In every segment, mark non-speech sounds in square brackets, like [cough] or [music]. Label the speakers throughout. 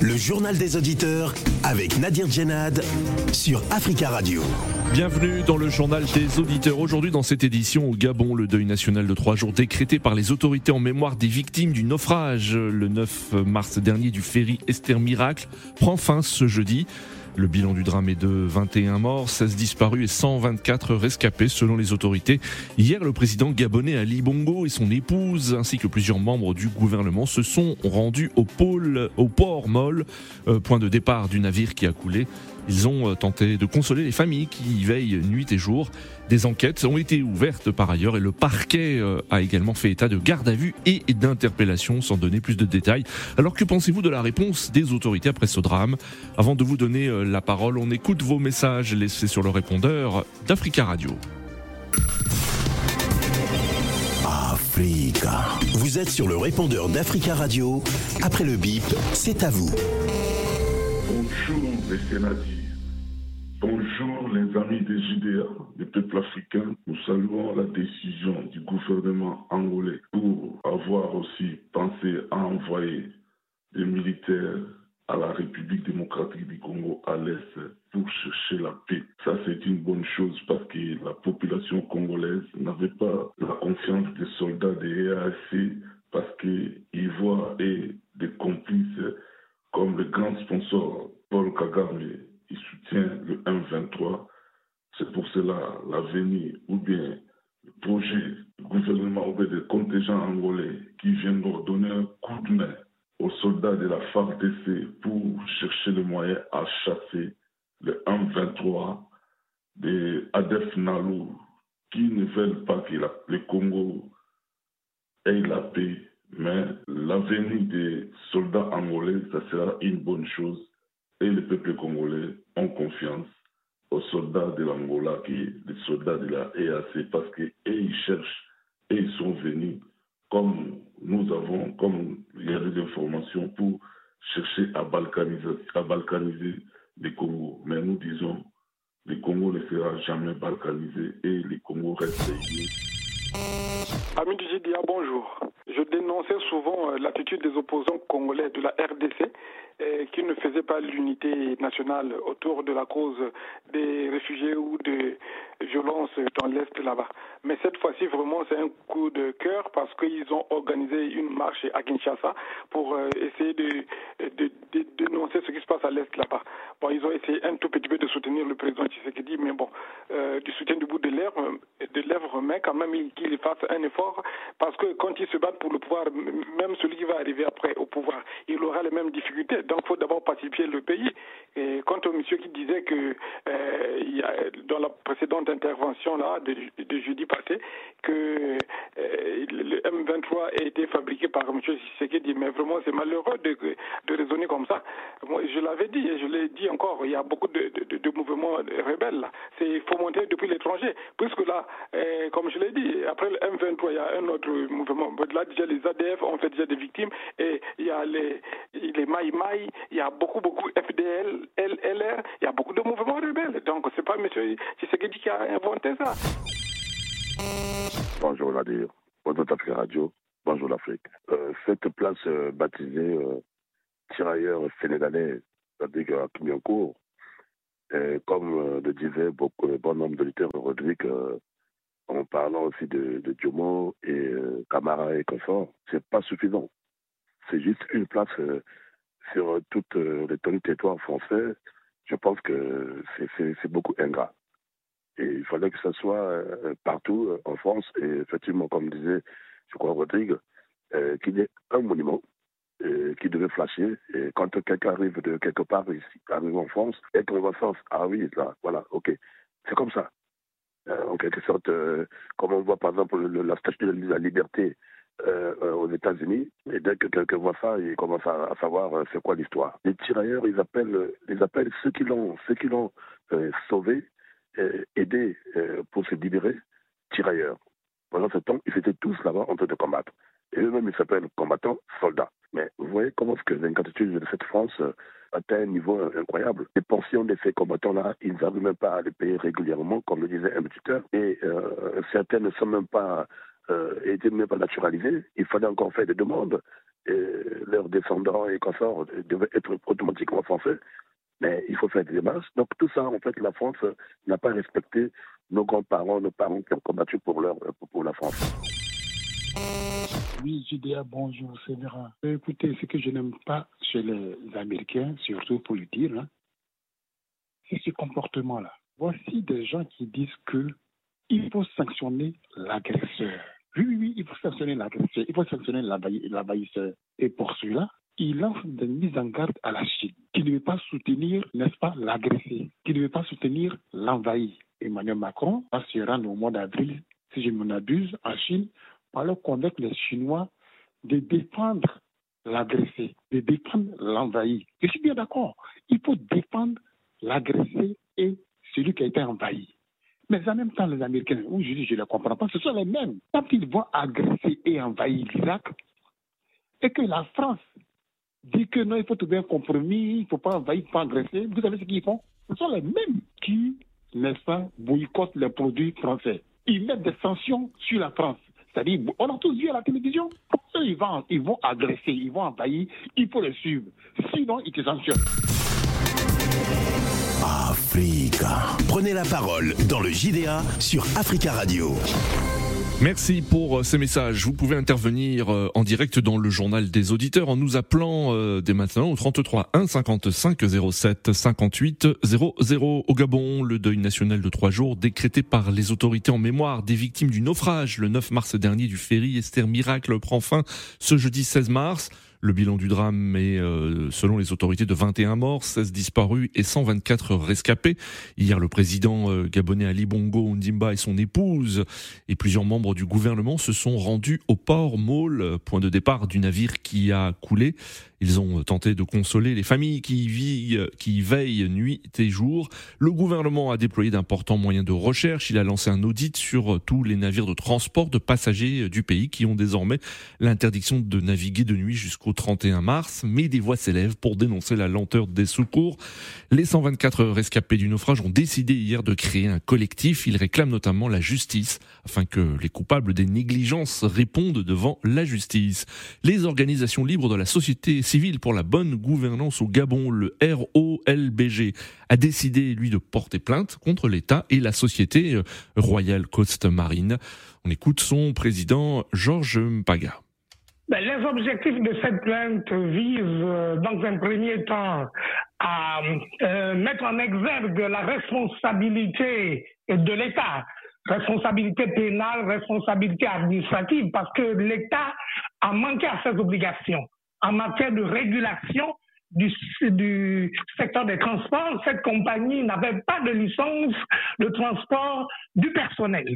Speaker 1: Le journal des auditeurs avec Nadir Djenad sur Africa Radio.
Speaker 2: Bienvenue dans le journal des auditeurs. Aujourd'hui, dans cette édition au Gabon, le deuil national de trois jours décrété par les autorités en mémoire des victimes du naufrage le 9 mars dernier du ferry Esther Miracle prend fin ce jeudi. Le bilan du drame est de 21 morts, 16 disparus et 124 rescapés selon les autorités. Hier, le président gabonais Ali Bongo et son épouse ainsi que plusieurs membres du gouvernement se sont rendus au pôle, au port Molle, euh, point de départ du navire qui a coulé. Ils ont euh, tenté de consoler les familles qui y veillent nuit et jour. Des enquêtes ont été ouvertes par ailleurs et le parquet euh, a également fait état de garde à vue et d'interpellation sans donner plus de détails. Alors que pensez-vous de la réponse des autorités après ce drame? Avant de vous donner euh, la parole, on écoute vos messages laissés sur le répondeur d'Africa Radio.
Speaker 1: Africa. Vous êtes sur le répondeur d'Africa Radio. Après le bip, c'est à vous.
Speaker 3: Bonjour les sénateurs. Bonjour les amis des Judéas, des peuples africains. Nous saluons la décision du gouvernement angolais pour avoir aussi pensé à envoyer des militaires à la République démocratique du Congo à l'Est pour chercher la paix. Ça, c'est une bonne chose parce que la population congolaise n'avait pas la confiance des soldats des EAC parce qu'ils voient et des complices comme le grand sponsor Paul Kagame, il soutient le M23. C'est pour cela l'avenir ou bien le projet du gouvernement ou des contingents angolais qui viennent donner un coup de main aux soldats de la FARDC pour chercher le moyen à chasser le M23 des Adef Nalou qui ne veulent pas que le Congo ait la paix, mais l'avenir des soldats angolais, ça sera une bonne chose et le peuple congolais ont confiance aux soldats de l'Angola, qui les soldats de la EAC, parce qu'ils ils cherchent et ils sont venus, comme nous avons, comme il y a des informations, pour chercher à balkaniser, à les Congo. Mais nous disons, le Congo ne sera jamais balkanisé et le Congo reste unis.
Speaker 4: Ami du GDA, bonjour. Je dénonçais souvent l'attitude des opposants congolais de la RDC qui ne faisaient pas l'unité nationale autour de la cause des réfugiés ou des violences dans l'Est là-bas. Mais cette fois-ci, vraiment, c'est un coup de cœur parce qu'ils ont organisé une marche à Kinshasa pour essayer de, dénoncer ce qui se passe à l'Est là-bas. Bon, ils ont essayé un tout petit peu de soutenir le président Tshisekedi, mais bon, euh, du soutien du bout de lèvres, de lèvres, mais quand même qu'il fasse un effort parce que quand ils se battent pour le pouvoir, même celui qui va arriver après au pouvoir, il aura les mêmes difficultés. Donc, il faut d'abord pacifier le pays. Et quant au monsieur qui disait que euh, il dans la précédente intervention là de, jeudi passé que euh, le M23 a été fabriqué par M. Tshisekedi, mais vraiment c'est malheureux de, de raisonner comme ça. Moi, je l'avais dit et je l'ai dit encore, il y a beaucoup de, de, mouvements rebelles là. C'est fomenté depuis l'étranger, puisque là, euh, comme je l'ai dit, après le M23, il y a un autre mouvement. Déjà les ADF ont fait déjà des victimes et il y a les, les Maï Maï, il y a beaucoup, beaucoup FDL, LR, il y a beaucoup de mouvements rebelles. Donc, c'est pas M. Tshisekedi qui a inventé ça.
Speaker 5: Bonjour Nadir, bonjour Afrique Radio, bonjour l'Afrique. Euh, cette place euh, baptisée euh, tirailleur sénégalais, c'est-à-dire à Kimiancourt, comme le disait beaucoup, bon nombre de lutteurs Rodrigue, en parlant aussi de, de et Camara et consorts, c'est pas suffisant. C'est juste une place sur toute l'étendue du territoire français, je pense que c'est beaucoup ingrat. Et il fallait que ce soit euh, partout en France, et effectivement, comme disait, je crois, Rodrigue, euh, qu'il y ait un monument euh, qui devait flasher. Et quand quelqu'un arrive de quelque part ici, arrive en France, et qu'on voit ça, ah oui, là, voilà, ok. C'est comme ça. En quelque sorte, comme on voit par exemple le, la statue de la liberté euh, aux États-Unis. Et dès que quelqu'un voit ça, il commence à, savoir euh, c'est quoi l'histoire. Les tirailleurs, ils appellent, ils appellent ceux qui l'ont, ceux qui l'ont euh, sauvé, aidé pour se libérer, tirailleurs. Pendant ce temps, ils étaient tous là-bas en train de combattre. Et eux-mêmes, ils s'appellent combattants, soldats. Mais vous voyez comment est-ce que l'incapacité de cette France atteint un niveau incroyable. Les pensions de ces combattants-là, ils n'arrivent même pas à les payer régulièrement, comme le disait un tuteur. Et euh, certains ne sont même pas euh, même pas naturalisé. Il fallait encore faire des demandes. leurs descendants et consorts devaient être automatiquement français. Mais il faut faire des démarches. Donc tout ça, en fait, la France n'a pas respecté nos grands-parents, nos parents qui ont combattu pour la France.
Speaker 6: Oui, JDA, bonjour, c'est Écoutez, ce que je n'aime pas chez les Américains, surtout pour le dire, hein, c'est ce comportement-là. Voici des gens qui disent que il faut sanctionner l'agresseur. Oui, oui, oui, il faut sanctionner l'agresseur, il faut sanctionner l'envahisseur. Et pour cela, il lance des mises en garde à la Chine, qui ne veut pas soutenir, n'est-ce pas, l'agressé, qui ne veut pas soutenir l'envahi. Emmanuel Macron va se rendre au mois d'avril, si je m'en abuse, en Chine, pour aller convaincre les Chinois de défendre l'agressé, de défendre l'envahi. Je suis bien d'accord. Il faut défendre l'agressé et celui qui a été envahi. Mais en même temps, les Américains, oui, je dis, je ne les comprends pas, ce sont les mêmes. Quand ils vont agresser et envahir l'Irak, et que la France dit que non, il faut trouver un compromis, il ne faut pas envahir, il faut pas agresser, vous savez ce qu'ils font? Ce sont les mêmes qui, n'est-ce boycottent les produits français. Ils mettent des sanctions sur la France. C'est-à-dire, on a tous vu à la télévision. Eux, ils vont, ils vont agresser, ils vont envahir, il faut les suivre. Sinon, ils te sanctionnent.
Speaker 1: Africa. Prenez la parole dans le JDA sur Africa Radio.
Speaker 2: Merci pour euh, ces messages. Vous pouvez intervenir euh, en direct dans le journal des auditeurs en nous appelant euh, dès maintenant au 33 1 55 07 58 00 au Gabon. Le deuil national de trois jours décrété par les autorités en mémoire des victimes du naufrage le 9 mars dernier du ferry Esther Miracle prend fin ce jeudi 16 mars. Le bilan du drame est, euh, selon les autorités, de 21 morts, 16 disparus et 124 rescapés. Hier, le président euh, gabonais Ali Bongo Ondimba et son épouse et plusieurs membres du gouvernement se sont rendus au port Maule, point de départ du navire qui a coulé. Ils ont tenté de consoler les familles qui, vivent, veillent nuit et jour. Le gouvernement a déployé d'importants moyens de recherche. Il a lancé un audit sur tous les navires de transport de passagers du pays qui ont désormais l'interdiction de naviguer de nuit jusqu'au 31 mars. Mais des voix s'élèvent pour dénoncer la lenteur des secours. Les 124 rescapés du naufrage ont décidé hier de créer un collectif. Ils réclament notamment la justice afin que les coupables des négligences répondent devant la justice. Les organisations libres de la société civile pour la bonne gouvernance au Gabon, le ROLBG, a décidé, lui, de porter plainte contre l'État et la société euh, Royal Coast Marine. On écoute son président, Georges Mpaga.
Speaker 7: Ben, les objectifs de cette plainte visent, euh, dans un premier temps, à euh, mettre en exergue la responsabilité de l'État responsabilité pénale, responsabilité administrative, parce que l'État a manqué à ses obligations en matière de régulation du, secteur des transports, cette compagnie n'avait pas de licence de transport du personnel.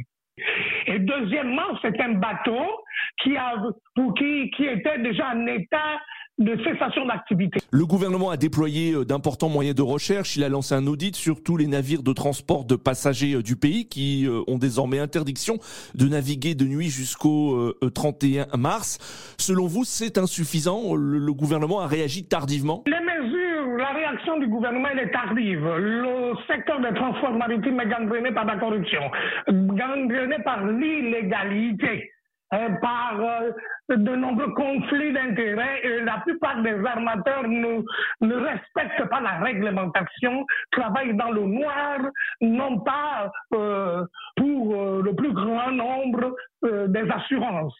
Speaker 7: Et deuxièmement, c'est un bateau qui, a, qui, qui était déjà en état de cessation d'activité.
Speaker 2: Le gouvernement a déployé euh, d'importants moyens de recherche. Il a lancé un audit sur tous les navires de transport de passagers euh, du pays qui euh, ont désormais interdiction de naviguer de nuit jusqu'au 31 mars. Selon vous, c'est insuffisant? Le gouvernement a réagi tardivement?
Speaker 7: Les la réaction du gouvernement, est tardive. Le secteur des transports maritimes est gangréné par la corruption, gangréné par l'illégalité. par de nombreux conflits d'intérêts la plupart des armateurs ne, respectent pas la réglementation, travaillent dans le noir, non pas euh, pour euh, le plus grand nombre euh, des assurances.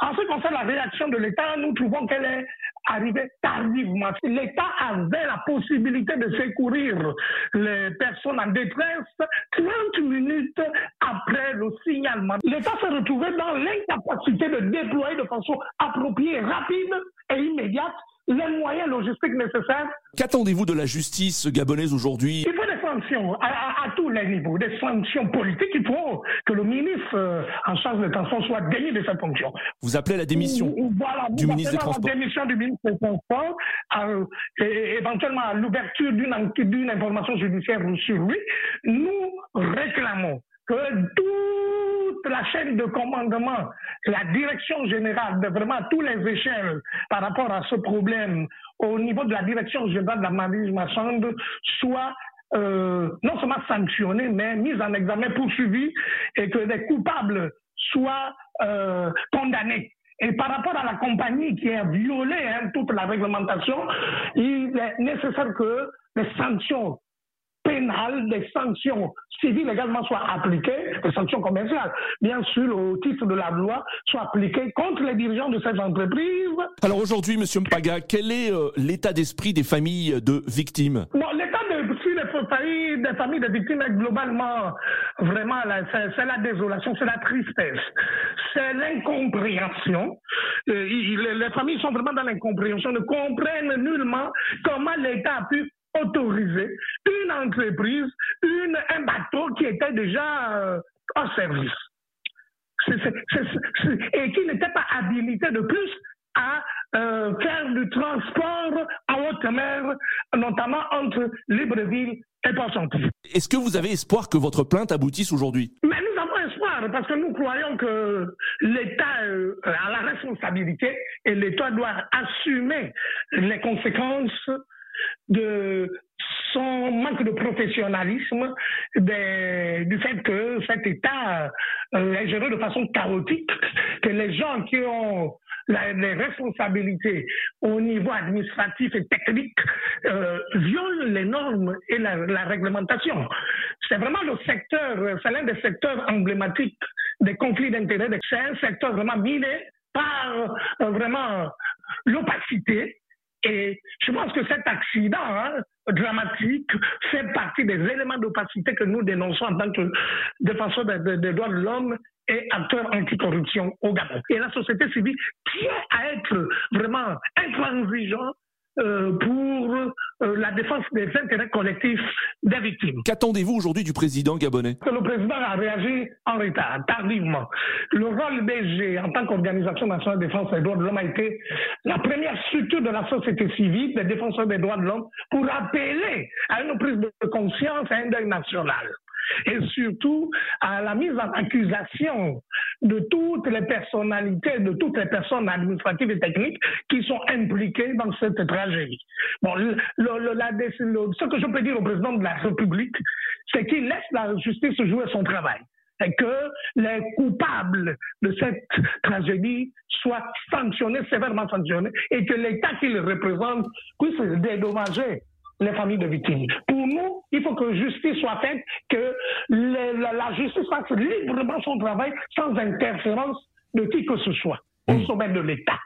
Speaker 7: En ce qui concerne la réaction de l'État, nous trouvons qu'elle est arrivée tardivement. L'État avait la possibilité de secourir les personnes en détresse 30 minutes après le signalement. L'État s'est retrouvé dans l'incapacité de déployer de façon appropriée, rapide et immédiate les moyens logistiques nécessaires.
Speaker 2: Qu'attendez-vous de la justice gabonaise aujourd'hui?
Speaker 7: Il faut des sanctions à, tous les niveaux, des sanctions politiques. Il faut que le ministre euh, en charge des transports soit démis de sa fonction.
Speaker 2: Vous appelez à la démission du ministre des Transports
Speaker 7: la démission du ministre des Transports, et éventuellement à l'ouverture d'une information judiciaire sur lui. Nous réclamons que toute la chaîne de commandement, la direction générale, de vraiment tous les échelles par rapport à ce problème au niveau de la direction générale de la marine marchande soit euh, non seulement sanctionnée, mais mise en examen, poursuivie et que les coupables soient euh, condamnés Et par rapport à la compagnie qui a violé hein, toute la réglementation, il est nécessaire que les sanctions pénales, des sanctions civiles également soient appliquées, des sanctions commerciales, bien sûr, au titre de la loi, soient appliquées contre les dirigeants de ces entreprises.
Speaker 2: Alors aujourd'hui, Monsieur Mpaga, quel est euh, l'état d'esprit des familles de victimes?
Speaker 7: Bon, des familles, des familles de victimes est globalement, vraiment, c'est la désolation, c'est la tristesse, c'est l'incompréhension. Euh, les familles sont vraiment dans l'incompréhension, ne comprennent nullement comment l'État a pu autoriser une entreprise, un bateau qui était déjà euh, en service. et qui n'était pas habilité de plus à euh, faire du transport mer, notamment entre Libreville et Port-Gentil.
Speaker 2: Est-ce que vous avez espoir que votre plainte aboutisse aujourd'hui?
Speaker 7: Mais nous avons espoir parce que nous croyons que l'État euh, a la responsabilité et l'État doit assumer les conséquences de son manque de professionnalisme, du fait que cet État euh, est géré de façon chaotique, que les gens qui ont les responsabilités au niveau administratif et technique euh, violent les normes et la, réglementation. C'est vraiment le secteur, c'est l'un des secteurs emblématiques des conflits d'intérêts. C'est un secteur vraiment miné par euh, vraiment l'opacité et je pense que cet accident hein, dramatique fait partie des éléments d'opacité que nous dénonçons en tant que défenseurs des droits de l'homme et acteurs anticorruption au Gabon. Et la société civile tient à être vraiment intransigeant pour euh, la défense des intérêts collectifs des victimes.
Speaker 2: Qu'attendez-vous aujourd'hui du président gabonais?
Speaker 7: Le président a réagi en retard, tardivement. Le rôle BG en tant qu'organisation nationale de défense des droits de l'homme a été la première structure de la société civile des défenseurs des droits de l'homme pour appeler à une prise de conscience et un deuil national et surtout à la mise en accusation de toutes les personnalités, de toutes les personnes administratives et techniques qui sont impliquées dans cette tragédie. Bon, ce que je peux dire au président de la République, c'est qu'il laisse la justice jouer son travail et que les coupables de cette tragédie soient sanctionnés, sévèrement sanctionnés, et que l'État qu'il représente puisse dédommager les familles de victimes. Pour nous, il faut que justice soit faite, que la, justice fasse librement son travail sans interférence de qui que ce soit au mm. sommet de l'État.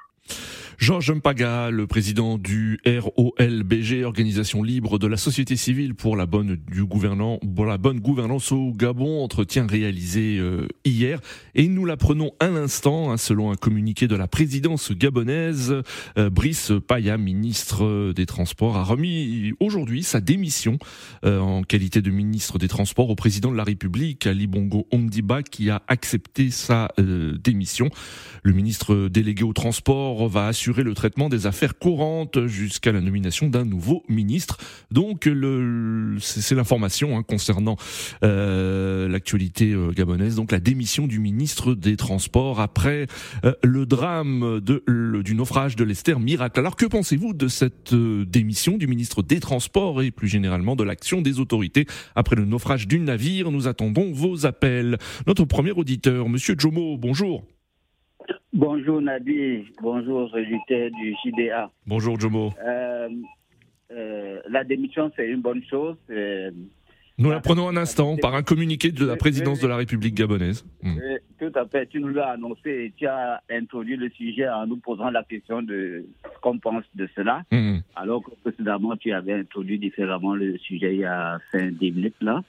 Speaker 2: Georges Mpaga, le président du ROLBG, organisation libre de la société civile pour la bonne du gouvernant, pour la bonne gouvernance au Gabon, entretien réalisé euh, hier et nous l'apprenons à l'instant, hein, selon un communiqué de la présidence gabonaise, euh, Brice Paya, ministre des Transports, a remis aujourd'hui sa démission euh, en qualité de ministre des Transports au président de la République, Ali Bongo Ondiba, qui a accepté sa démission. Le ministre délégué au transport va assurer le traitement des affaires courantes jusqu'à la nomination d'un nouveau ministre. Donc c'est l'information hein, concernant euh, l'actualité euh, gabonaise. Donc la démission du ministre des Transports après euh, le drame du naufrage de l'Esther Miracle. Alors que pensez-vous de cette démission du ministre des Transports et plus généralement de l'action des autorités après le naufrage du navire? Nous attendons vos appels. Notre premier auditeur, Monsieur Jomo, bonjour.
Speaker 8: Bonjour Nadir, bonjour auditeurs du JDA.
Speaker 2: Bonjour Jomo.
Speaker 8: Euh, euh, la démission, c'est une bonne chose.
Speaker 2: Euh, nous la prenons un instant par un communiqué de la présidence de la République gabonaise.
Speaker 8: Hmm. Tout à fait, tu nous l'as annoncé et tu as introduit le sujet en nous posant la question de ce qu'on pense de cela, hmm. alors que précédemment tu avais introduit différemment le sujet il y a 5 minutes là.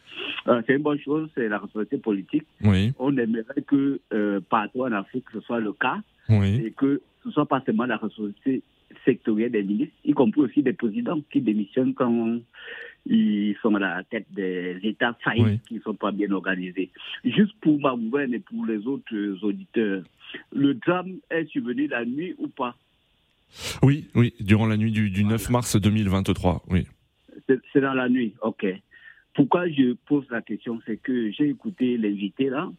Speaker 8: Euh, c'est une bonne chose, c'est la responsabilité politique.
Speaker 2: Oui.
Speaker 8: On aimerait que euh, partout en Afrique ce soit le cas et que ce soit pas seulement la responsabilité sectorielle des ministres, y compris aussi des présidents qui démissionnent quand ils sont à la tête des États faillis qui ne sont pas bien organisés. Juste pour ma et pour les autres auditeurs, le drame est survenu la nuit ou pas?
Speaker 2: Oui, oui, durant la nuit du, 9 mars 2023, oui.
Speaker 8: C'est dans la nuit, ok. Pourquoi je pose la question, c'est que j'ai écouté l'invité là.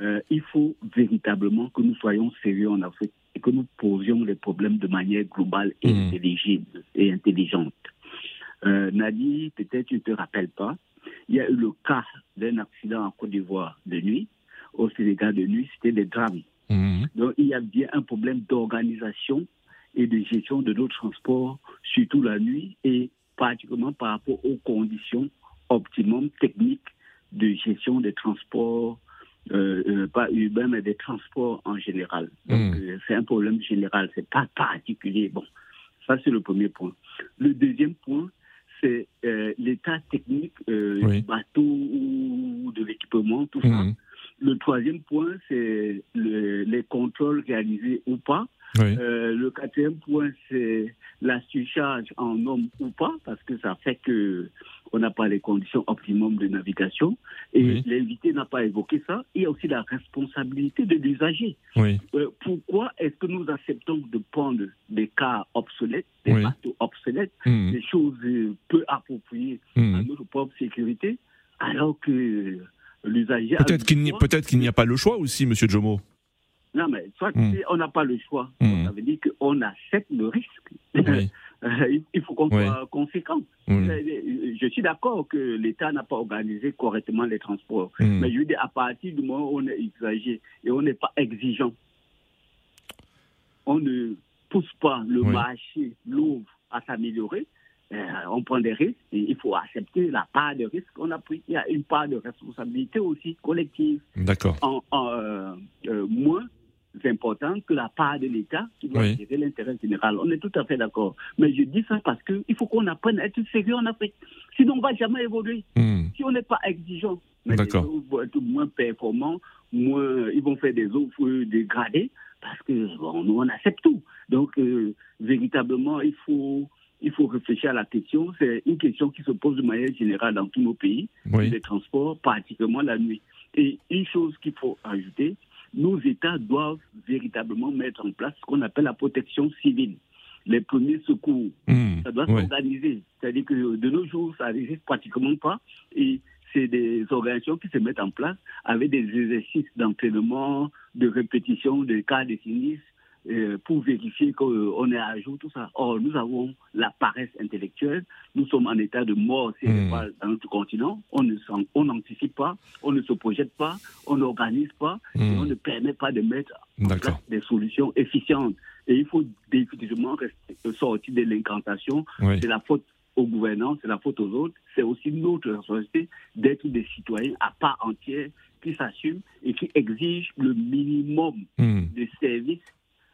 Speaker 8: Euh, il faut véritablement que nous soyons sérieux en Afrique que nous posions les problèmes de manière globale et mmh. intelligible et intelligente. Euh, Nadi, peut-être tu ne te rappelles pas, il y a eu le cas d'un accident en Côte d'Ivoire de nuit. Au Sénégal de nuit, c'était des drames. Mmh. Donc il y a bien un problème d'organisation et de gestion de nos transports, surtout la nuit, et particulièrement par rapport aux conditions optimum techniques de gestion des transports, euh, euh, pas urbains, mais des transports en général. Donc, hmm. euh, c'est un problème général, c'est pas particulier. Bon, ça, c'est le premier point. Le deuxième point, c'est l'état technique du bateau ou de l'équipement, tout ça. Hmm. Le troisième point, c'est les contrôles réalisés ou pas. Euh, le quatrième point, c'est la surcharge en homme ou pas, parce que ça fait que on n'a pas les conditions optimum de navigation. Et l'invité n'a pas évoqué ça. Il y a aussi la responsabilité de l'usager. Euh, pourquoi est-ce que nous acceptons de prendre des cas obsolètes, des bateaux obsolètes, mmh. des choses peu appropriées mmh. à notre propre sécurité, alors que l'usager...
Speaker 2: Peut-être qu'il n'y a pas le choix aussi, Monsieur Jomo.
Speaker 8: Non, mais soit hmm. on n'a pas le choix, ça veut dire qu'on accepte le risque. [laughs] Il faut qu'on soit conséquent. Je suis d'accord que l'État n'a pas organisé correctement les transports. Mais je veux dire, à partir du moment où on est exagéré et on n'est pas exigeant, on ne pousse pas le marché, l'ouvre à s'améliorer, euh, on prend des risques et il faut accepter la part de risque qu'on a pris. Il y a une part de responsabilité aussi collective.
Speaker 2: D'accord.
Speaker 8: En, euh, euh, moins important que la part de l'État qui doit gérer l'intérêt général. On est tout à fait d'accord. Mais je dis ça parce qu'il faut qu'on apprenne à être sérieux en Afrique. Sinon, on ne va jamais évoluer. Hmm. Si on n'est pas exigeant, mais vont être moins performants, moins, ils vont faire des offres dégradées parce que bon, nous, on accepte tout. Donc, euh, véritablement, il faut, il faut réfléchir à la question. C'est une question qui se pose de manière générale dans tous nos pays, les transports, particulièrement la nuit. Et une chose qu'il faut ajouter, nos États doivent véritablement mettre en place ce qu'on appelle la protection civile. Les premiers secours, mmh, ça doit s'organiser. C'est-à-dire que de nos jours, ça n'existe pratiquement pas. Et c'est des organisations qui se mettent en place avec des exercices d'entraînement, de répétition des cas de sinistres, pour vérifier qu'on est à jour, tout ça. Or, nous avons la paresse intellectuelle, nous sommes en état de mort mmh. dans notre continent, on n'anticipe pas, on ne se projette pas, on n'organise pas, et hmm. on ne permet pas de mettre en place des solutions efficientes. Et il faut définitivement sortir de l'incantation. C'est la faute aux gouvernants, c'est la faute aux autres. C'est aussi notre responsabilité d'être des citoyens à part entière qui s'assument et qui exigent le minimum mmh. de services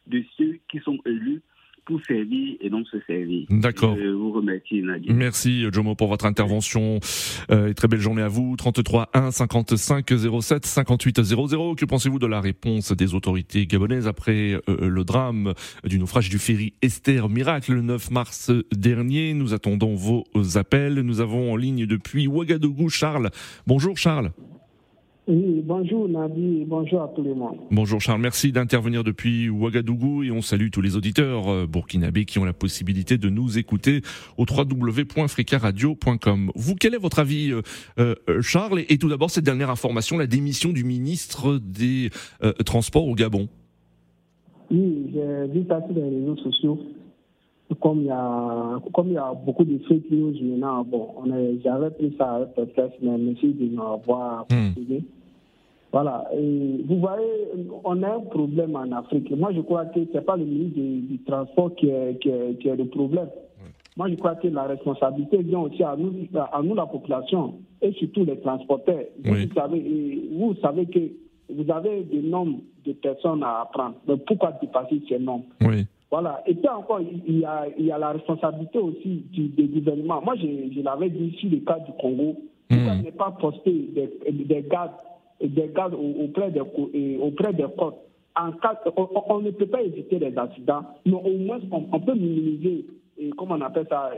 Speaker 8: de ceux qui sont élus pour servir et non se servir.
Speaker 2: D'accord.
Speaker 8: Je vous remercie, Nadia.
Speaker 2: Merci, Jomo, pour votre intervention. Euh, et très belle journée à vous. 33 1 55 07 58 00. Que pensez-vous de la réponse des autorités gabonaises après euh, le drame du naufrage du ferry Esther Miracle le 9 mars dernier? Nous attendons vos appels. Nous avons en ligne depuis Ouagadougou Charles. Bonjour Charles.
Speaker 9: Oui, bonjour Nabi, bonjour à tout le monde.
Speaker 2: Bonjour Charles, merci d'intervenir depuis Ouagadougou et on salue tous les auditeurs euh, burkinabés qui ont la possibilité de nous écouter au www.fricaradio.com. Vous, quel est votre avis euh, euh, Charles? Et tout d'abord, cette dernière information, la démission du ministre des Transports au Gabon.
Speaker 9: Oui, j'ai vu ça sur les réseaux sociaux. Comme il y a, comme il y a beaucoup de fake news maintenant, bon, j'avais pris ça avec peut-être, mais merci de m'avoir hmm. Voilà. Et vous voyez, on a un problème en Afrique. Moi, je crois que ce n'est pas le ministre du, Transport qui est, qui, est, le problème. Moi, je crois que la responsabilité vient aussi à nous, à nous la population, et surtout les transporteurs. Vous, savez, vous savez que vous avez des nombres de personnes à apprendre. Mais pourquoi dépasser ces nombres?
Speaker 2: Oui.
Speaker 9: Voilà. Et puis encore, il y a, il y a la responsabilité aussi du, des gouvernements. Moi, je, je l'avais dit sur le cas du Congo. Pourquoi hmm. ne pas poster des, des gardes des gardes auprès des, auprès des côtes. En cas, on, ne peut pas éviter les accidents, mais au moins on, peut minimiser, et comment on appelle ça,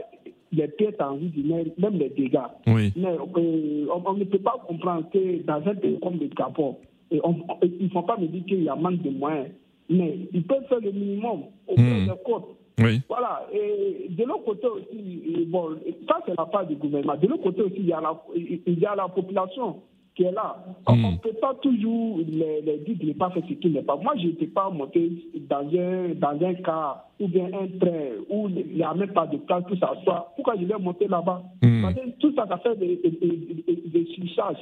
Speaker 9: les pièces en vie même les dégâts.
Speaker 2: Oui.
Speaker 9: Mais euh, on, ne peut pas comprendre que dans un pays comme le Gabon, et il ne faut pas me dire qu'il y a manque de moyens, mais ils peuvent faire le minimum auprès mmh. des côtes.
Speaker 2: Oui.
Speaker 9: Voilà. Et de l'autre côté aussi, bon, ça c'est la part du gouvernement. De l'autre côté aussi, il y a la, il y a la population qui est là. On ne peut pas toujours les, les dire de ne pas faire ce qui n'est pas. Moi, je n'étais pas monté dans un, dans un car ou bien un train où il n'y a même pas de place pour s'asseoir. Pourquoi je vais monter là-bas? Hmm. Tout ça, ça fait des, des, des, des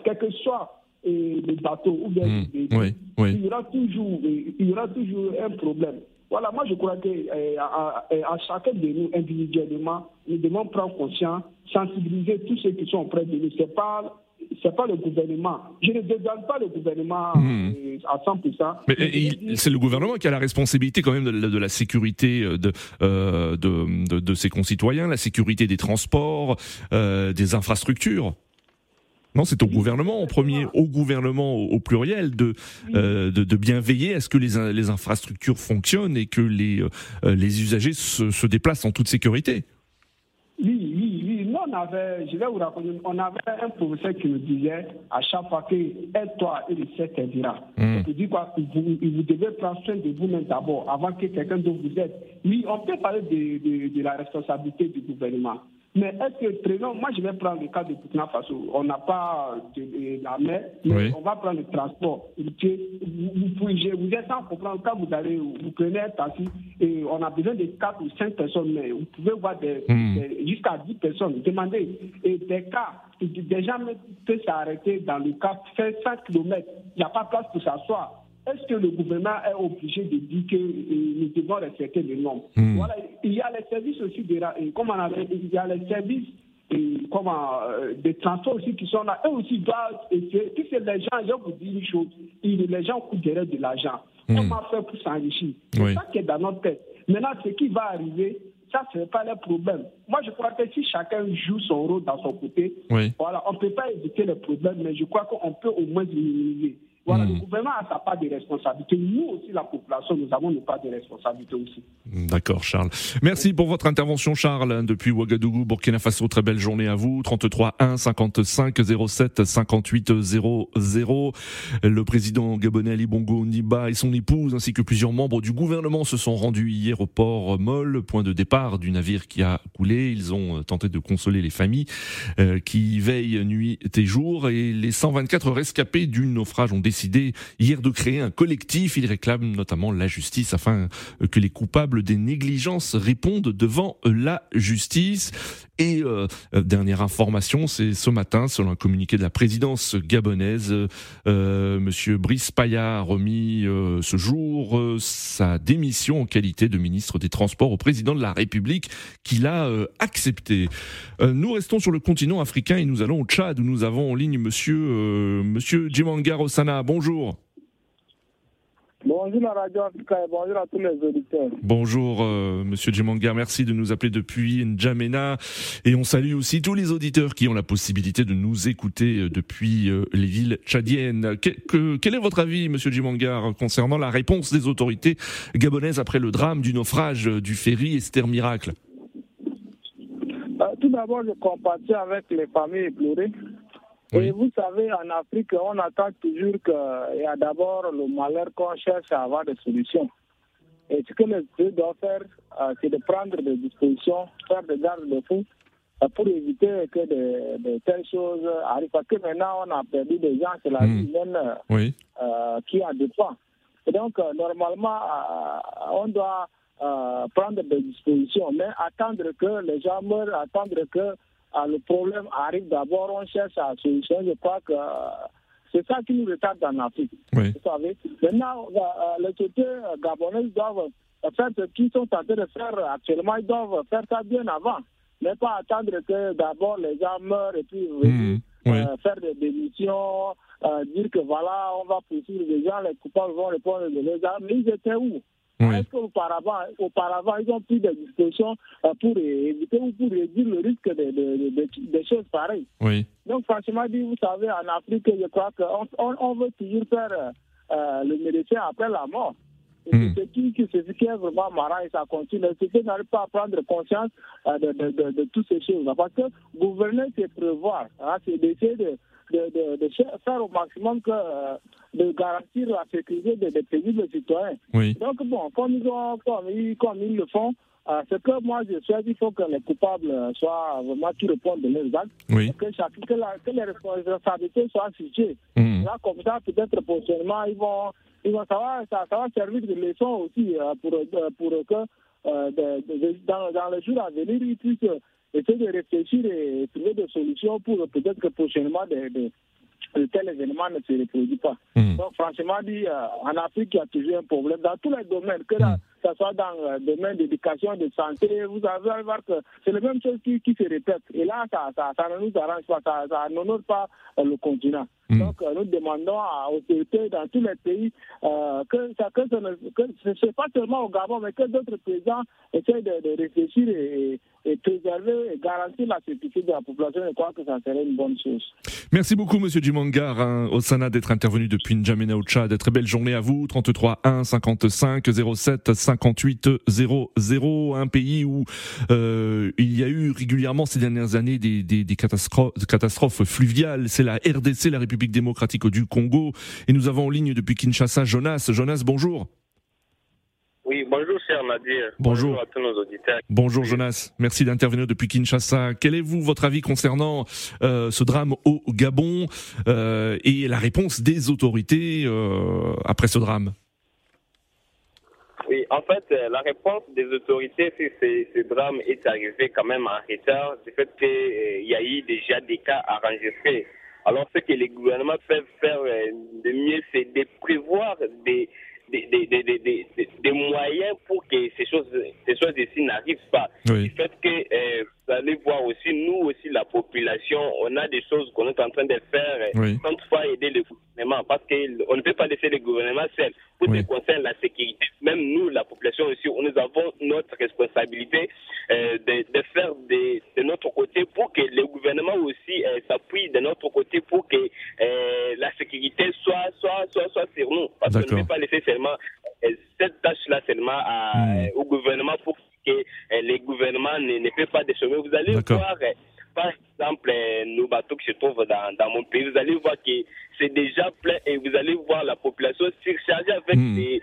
Speaker 9: quel que soit les bateaux ou bien
Speaker 2: Mmh,
Speaker 9: les-
Speaker 2: oui, oui.
Speaker 9: il y aura toujours, il y aura toujours un problème. Voilà, moi je crois que euh, à, à- à chacun de nous individuellement, nous devons prendre conscience, sensibiliser tous ceux qui sont près de nous. C'est pas c'est pas le gouvernement. Je ne dédouane pas le gouvernement
Speaker 2: Mmh.
Speaker 9: euh, à 100%.
Speaker 2: Mais
Speaker 9: dire-
Speaker 2: c'est le gouvernement qui a la responsabilité quand même de, la- de la sécurité euh, de, euh, de, de, ses concitoyens, la sécurité des transports, euh, des infrastructures. Non, c'est au gouvernement en premier, au gouvernement au, au pluriel, de, euh, de, bien veiller à ce que les, les infrastructures fonctionnent et que les, euh, les usagers se, se déplacent en toute sécurité.
Speaker 9: Oui, oui, oui. On avait, je vais vous raconter, on avait un professeur qui nous disait à chaque fois que aide-toi et le ciel t'aidera.
Speaker 2: Mm.
Speaker 9: Il dit quoi? Vous, vous devez prendre soin de vous-même d'abord avant que quelqu'un d'autre vous aide. Oui, on peut parler de, de, de la responsabilité du gouvernement. Mais est-ce que, prenons, moi je vais prendre le cas de Burkina Faso. On n'a pas de, de la mer, mais
Speaker 2: Oui.
Speaker 9: on va prendre le transport. Vous, vous, pouvez- je- vous êtes sans comprendre quand vous allez, vous prenez un taxi et on a besoin de 4 ou 5 personnes, mais vous pouvez voir des,
Speaker 2: Mm.
Speaker 9: des- jusqu'à 10 personnes. Demandez. Et des cas, des gens peuvent s'arrêter dans le cas, faire 5 km. Il n'y a pas de place pour s'asseoir. Est-ce que le gouvernement est obligé de dire que euh, nous devons respecter les normes
Speaker 2: Mm.
Speaker 9: Voilà, il y a les services aussi, de, et comme on avait, il y a les services et comment, euh, des transports aussi qui sont là. Eux aussi doivent essayer. Si c'est les gens, je vous dis une chose, les gens coûtent derrière de l'argent.
Speaker 2: Mm.
Speaker 9: Comment faire pour s'enrichir C'est
Speaker 2: Oui.
Speaker 9: ça qui est dans notre tête. Maintenant, ce qui va arriver, ça, ce n'est pas le problème. Moi, je crois que si chacun joue son rôle dans son côté,
Speaker 2: Oui.
Speaker 9: voilà, on ne peut pas éviter les problèmes, mais je crois qu'on peut au moins minimiser. Voilà, le gouvernement a sa part de responsabilité. Nous aussi, la population, nous avons une part de responsabilité aussi.
Speaker 2: D'accord, Charles. Merci pour votre intervention, Charles, depuis Ouagadougou, Burkina Faso. Très belle journée à vous. 33 1 55 07 58 00. Le président gabonais Ali Bongo Niba et son épouse, ainsi que plusieurs membres du gouvernement, se sont rendus hier au port Molle, point de départ du navire qui a coulé. Ils ont tenté de consoler les familles euh, qui veillent nuit et jour. Et les 124 rescapés du naufrage ont décidé hier de créer un collectif. Ils réclament notamment la justice afin que les coupables des négligences répondent devant la justice. Et euh, euh, dernière information, c'est ce matin, selon un communiqué de la présidence gabonaise, euh, Monsieur Brice Paya a remis euh, ce jour euh, sa démission en qualité de ministre des Transports au président de la République, qu'il a euh, accepté. Euh, nous restons sur le continent africain et nous allons au Tchad où nous avons en ligne Monsieur euh, Monsieur Djimanga Rossana. Bonjour.
Speaker 10: Bonjour la radio Africa et bonjour à tous les auditeurs.
Speaker 2: Bonjour euh, Monsieur merci de nous appeler depuis N'Djamena et on salue aussi tous les auditeurs qui ont la possibilité de nous écouter euh, depuis euh, les villes tchadiennes. Que- que- quel est votre avis Monsieur Djimanga concernant la réponse des autorités gabonaises après le drame du naufrage du ferry Esther Miracle?
Speaker 10: Euh, tout d'abord, je compatis avec les familles éplorées. Et vous savez, en Afrique, on attend toujours qu'il y a d'abord le malheur qu'on cherche à avoir des solutions. Et ce que les deux doivent faire, euh, c'est de prendre des dispositions, faire des gardes de fou euh, pour éviter que de, de telles choses arrivent. Parce que maintenant, on a perdu des gens, c'est la vie humaine euh,
Speaker 2: Oui.
Speaker 10: euh, qui a dépend. Et donc, normalement, euh, on doit euh, prendre des dispositions, mais attendre que les gens meurent, attendre que euh, le problème arrive d'abord, on cherche à solutionner. Je crois que euh, c'est ça qui nous retarde en Afrique.
Speaker 2: Oui.
Speaker 10: Vous savez. Maintenant, euh, les autorités euh, gabonaises doivent faire ce qu'ils sont en train de faire actuellement. Ils doivent faire ça bien avant. Mais pas attendre que d'abord les gens meurent et puis euh, faire des démissions, euh, dire que voilà, on va poursuivre les gens, les coupables vont répondre de les armes. Mais ils étaient où? Est-ce qu'auparavant, auparavant, ils ont pris des dispositions euh, pour éviter ou pour réduire le risque de, de- de- de- de choses pareilles?
Speaker 2: Oui.
Speaker 10: donc, franchement dit, vous savez, en Afrique, je crois qu'on on, on veut toujours faire euh, euh, le médecin après la mort. Et c'est ce qui, ce qui est vraiment marrant et ça continue. C'est qu'ils n'arrivent pas à prendre conscience euh, de, de, de, de toutes ces choses-là. Parce que gouverner, c'est prévoir. hein, c'est d'essayer de, de, de, de faire au maximum que, euh, de garantir la sécurité des, des paisibles citoyens.
Speaker 2: Oui.
Speaker 10: Donc, bon, comme ils, ont, comme ils, comme ils le font, euh, ce que moi je souhaite, il faut que les coupables euh, soient vraiment qui répondent de leurs actes.
Speaker 2: Oui.
Speaker 10: Que, chaque, que, la, que les responsabilités soient situées.
Speaker 2: Mhm.
Speaker 10: Là, comme ça, peut-être prochainement, ils vont, vont savoir, ça, ça va servir de leçon aussi euh, pour, euh, pour que euh, de- de- de- dans, dans les jours à venir, ils puissent essayer de réfléchir et trouver des solutions pour peut-être que prochainement des, des, de tel événement ne se reproduit pas. Hmm. Donc, franchement, dit, euh, en Afrique, il y a toujours un problème dans tous les domaines, que hmm. ce soit dans le domaine d'éducation, de santé, vous allez voir que c'est la même chose qui, qui, se répète. Et là, ça, ça, ça ne nous arrange pas, ça, ça n'honore pas euh, le continent. Hmm. Donc, euh, nous demandons aux autorités dans tous les pays que, ça, que, ce n'est pas seulement au Gabon, mais que d'autres présidents essaient de, de réfléchir et, et, préserver et garantir la sécurité de la population. Je crois que ça serait une bonne chose.
Speaker 2: Merci beaucoup, Monsieur Dumangar, hein, au Sana, d'être intervenu depuis N'Djamena au Tchad. Très belle journée à vous. 33 1 55 07 58 00. Un pays où euh, il y a eu régulièrement ces dernières années des, des, des catastrophes, catastrophes fluviales. C'est la RDC, la République démocratique du Congo. Et nous avons en ligne depuis Kinshasa Jonas. Jonas, bonjour.
Speaker 11: Oui, bonjour cher Nadir.
Speaker 2: Bonjour.
Speaker 11: à tous nos auditeurs.
Speaker 2: Bonjour Jonas, merci d'intervenir depuis Kinshasa. Quel est vous votre avis concernant euh, ce drame au Gabon euh, et la réponse des autorités euh, après ce drame?
Speaker 11: Oui, en fait, la réponse des autorités sur ce, drame est arrivée quand même en retard du fait qu'il y a eu déjà des cas enregistrés. Alors ce que les gouvernements peuvent faire de mieux, c'est de prévoir des des, des, des, des, moyens pour que ces choses, ces choses ici n'arrivent pas. Du fait que euh, allez voir aussi, nous aussi, la population, on a des choses qu'on est en train de faire euh, sans toutefois aider le gouvernement parce qu'on ne peut pas laisser le gouvernement seul. Pour ce qui concerne la sécurité, même nous, la population aussi, nous avons notre responsabilité euh, de, de, faire de, de, notre côté pour que le gouvernement aussi s'appuie de notre côté pour que la sécurité soit, soit, soit, soit sur nous. Parce qu'on ne peut pas laisser seulement cette tâche-là seulement à, hmm. au gouvernement pour que euh, les gouvernements ne, ne pas des chemins. Vous allez voir, euh, par exemple, euh, nos bateaux qui se trouvent dans, dans mon pays, vous allez voir que c'est déjà plein et vous allez voir la population surchargée avec hmm. des,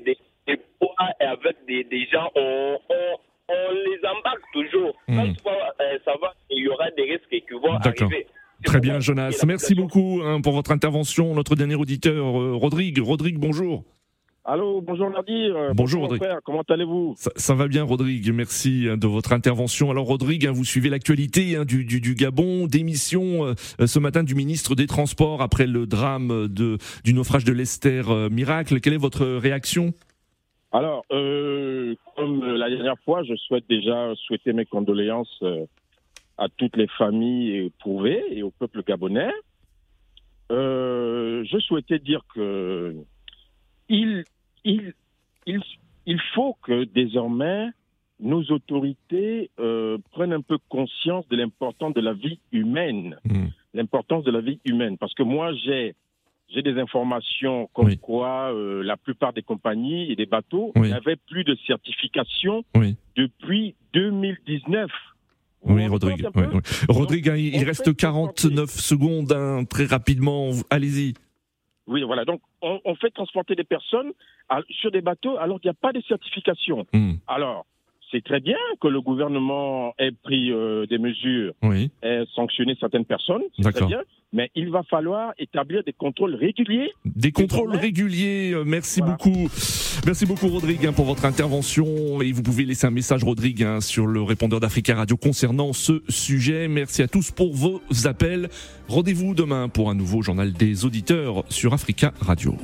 Speaker 11: des, des, poids et avec des, des gens. On, on, on, les embarque toujours. Mmh. ça va, il y aura des risques qui vont arriver.
Speaker 2: Très bien, Jonas. Merci beaucoup hein, pour votre intervention. Notre dernier auditeur, Rodrigue. Rodrigue, bonjour.
Speaker 12: Allô, bonjour Nadir.
Speaker 2: Bonjour, Rodrigue.
Speaker 12: comment allez-vous?
Speaker 2: Ça, va bien Rodrigue, merci hein, de votre intervention. Alors Rodrigue, hein, vous suivez l'actualité hein, du, du, Gabon, démission euh, ce matin du ministre des Transports après le drame de, du naufrage de l'Esther euh, Miracle. Quelle est votre réaction?
Speaker 12: Alors, euh, comme la dernière fois, je souhaite déjà souhaiter mes condoléances à toutes les familles éprouvées et au peuple gabonais. je souhaitais dire que il il, il, il faut que désormais nos autorités euh, prennent un peu conscience de l'importance de la vie humaine, hmm. l'importance de la vie humaine. Parce que moi, j'ai j'ai des informations comme quoi euh, la plupart des compagnies et des bateaux n'avaient plus de certification depuis 2019.
Speaker 2: Oui, Rodrigue. Rodrigue, hein, il reste 49 secondes, hein, très rapidement. Allez-y.
Speaker 12: Oui, voilà. Donc, on, on, fait transporter des personnes sur des bateaux alors qu'il n'y a pas de certification. Hmm. Alors, c'est très bien que le gouvernement ait pris euh, des mesures et sanctionné certaines personnes, c'est très bien, mais il va falloir établir des contrôles réguliers.
Speaker 2: Des contrôles réguliers, euh, merci beaucoup. Merci beaucoup Rodrigue hein, pour votre intervention et vous pouvez laisser un message Rodrigue hein, sur le répondeur d'Africa Radio concernant ce sujet. Merci à tous pour vos appels. Rendez-vous demain pour un nouveau journal des auditeurs sur Africa Radio.